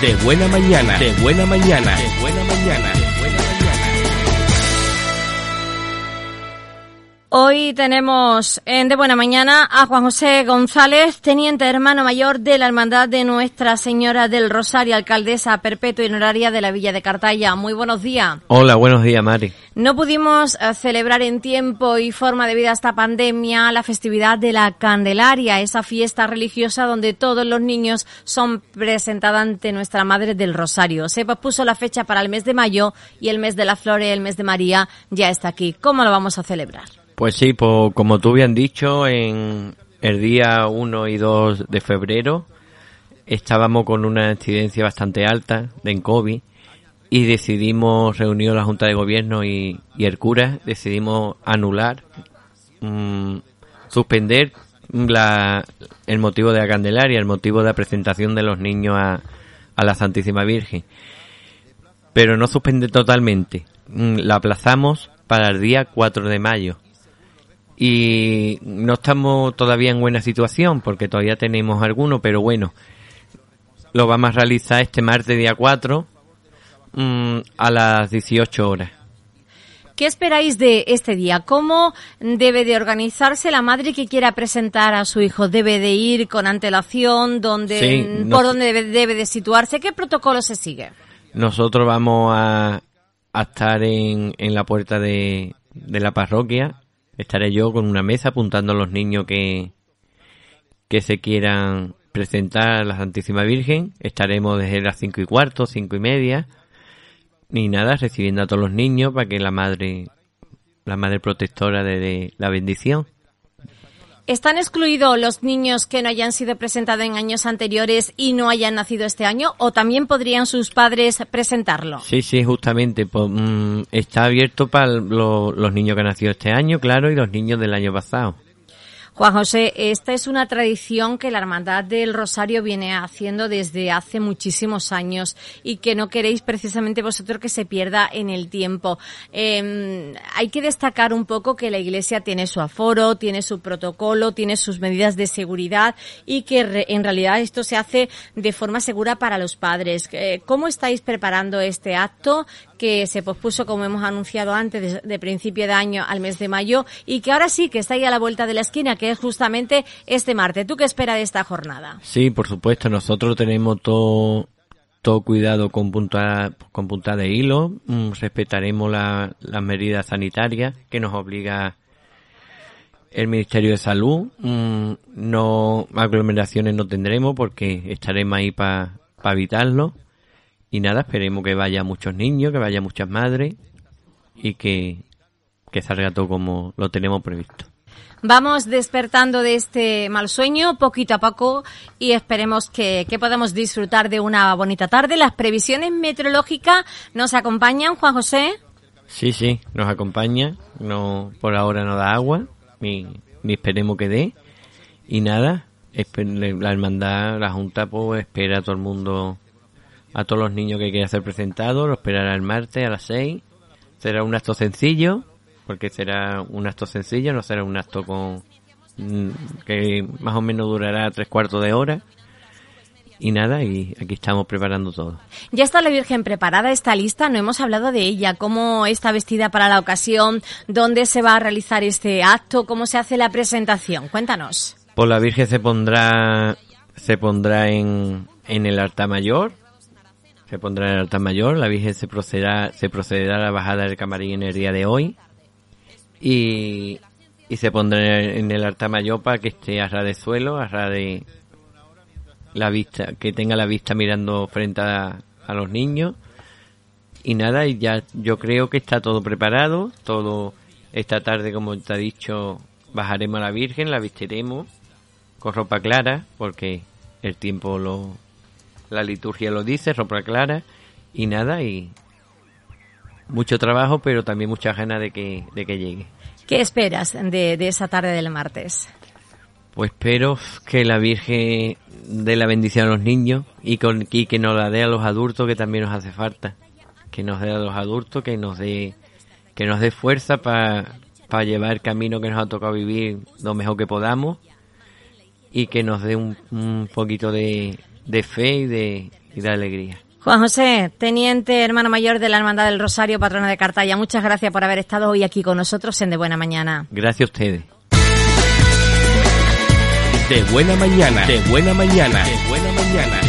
de buena mañana, de buena mañana, de buena mañana. Hoy tenemos en De Buena Mañana a Juan José González, teniente hermano mayor de la Hermandad de Nuestra Señora del Rosario, alcaldesa perpetua y honoraria de la Villa de Cartaya. Muy buenos días. Hola, buenos días, Mari. No pudimos eh, celebrar en tiempo y forma debido a esta pandemia la festividad de la Candelaria, esa fiesta religiosa donde todos los niños son presentados ante Nuestra Madre del Rosario. Se pospuso la fecha para el mes de mayo y el mes de la Flores, el mes de María, ya está aquí. ¿Cómo lo vamos a celebrar? Pues sí, pues, como tú habían dicho, en el día 1 y 2 de febrero estábamos con una incidencia bastante alta de COVID y decidimos, reunido la Junta de Gobierno y, el cura, decidimos anular, mm, suspender la, el motivo de la Candelaria, el motivo de la presentación de los niños a, a la Santísima Virgen. Pero no suspende totalmente, mm, la aplazamos para el día 4 de mayo y no estamos todavía en buena situación porque todavía tenemos algunos, pero bueno, lo vamos a realizar este martes día 4 mm, a las 18 horas. ¿Qué esperáis de este día? ¿Cómo debe de organizarse la madre que quiera presentar a su hijo? ¿Debe de ir con antelación? ¿Dónde, ¿Por dónde debe, de situarse? ¿Qué protocolo se sigue? Nosotros vamos a, estar en, en la puerta de, de la parroquia estaré yo con una mesa apuntando a los niños que, que se quieran presentar a la Santísima Virgen. Estaremos desde las cinco y cuarto, cinco y media, ni nada, recibiendo a todos los niños para que la madre, la madre protectora de la bendición ¿Están excluidos los niños que no hayan sido presentados en años anteriores y no hayan nacido este año? ¿O también podrían sus padres presentarlo? Sí, sí, justamente. Pues, mm, está abierto para los niños que han nacido este año, claro, y los niños del año pasado. Juan José, esta es una tradición que la Hermandad del Rosario viene haciendo desde hace muchísimos años y que no queréis precisamente vosotros que se pierda en el tiempo. Em, hay que destacar un poco que la Iglesia tiene su aforo, tiene su protocolo, tiene sus medidas de seguridad y que en realidad esto se hace de forma segura para los padres. Eh, ¿Cómo estáis preparando este acto? que se pospuso, como hemos anunciado antes, de, principio de año al mes de mayo y que ahora sí que está ahí a la vuelta de la esquina, es justamente este martes. ¿Tú qué esperas de esta jornada? Sí, por supuesto, nosotros tenemos todo todo cuidado con punta con punta de hilo, mm, respetaremos las medidas sanitarias que nos obliga el Ministerio de Salud, mm, no aglomeraciones no tendremos porque estaremos ahí para evitarlo y nada, esperemos que vaya muchos niños, que vaya muchas madres y que, que salga todo como lo tenemos previsto. Vamos despertando de este mal sueño poquito a poco y esperemos que, podamos disfrutar de una bonita tarde. Las previsiones meteorológicas nos acompañan, Juan José. Sí, sí, nos acompaña. No, por ahora no da agua, ni, ni esperemos que dé. Y nada, la hermandad, la Junta, pues espera a todo el mundo a todos los niños que quieran ser presentados, lo esperará el martes a las 6. Será un acto sencillo, porque será un acto sencillo, no será un acto con mm, que más o menos durará tres cuartos de hora. Y nada, y aquí estamos preparando todo. Ya está la Virgen preparada, está lista, no hemos hablado de ella, cómo está vestida para la ocasión, dónde se va a realizar este acto, cómo se hace la presentación. Cuéntanos. Pues la Virgen se pondrá, se pondrá en, en el altar mayor, se pondrá en el altar mayor, la Virgen se procederá, se procederá a la bajada del camarín en el día de hoy y, y se pondrá en el altar mayor para que esté a ras de suelo, a ras de la vista, que tenga la vista mirando frente a, a los niños. Y nada, y ya yo creo que está todo preparado, todo esta tarde como te ha dicho bajaremos a la Virgen, la vistiremos con ropa clara porque el tiempo lo, la liturgia lo dice, ropa clara y nada, y mucho trabajo, pero también mucha ganas de que, de que llegue. ¿Qué esperas de, de esa tarde del martes? Pues espero que la Virgen dé la bendición a los niños y, con, y que nos la dé a los adultos que también nos hace falta. Que nos dé a los adultos, que nos dé, que nos dé fuerza para llevar el camino que nos ha tocado vivir lo mejor que podamos y que nos dé un, un poquito de, de fe y de, y de alegría. Juan José, teniente hermano mayor de la Hermandad del Rosario, patrona de Cartaya, muchas gracias por haber estado hoy aquí con nosotros en De Buena Mañana. Gracias a ustedes. De buena mañana, de buena mañana, de buena mañana.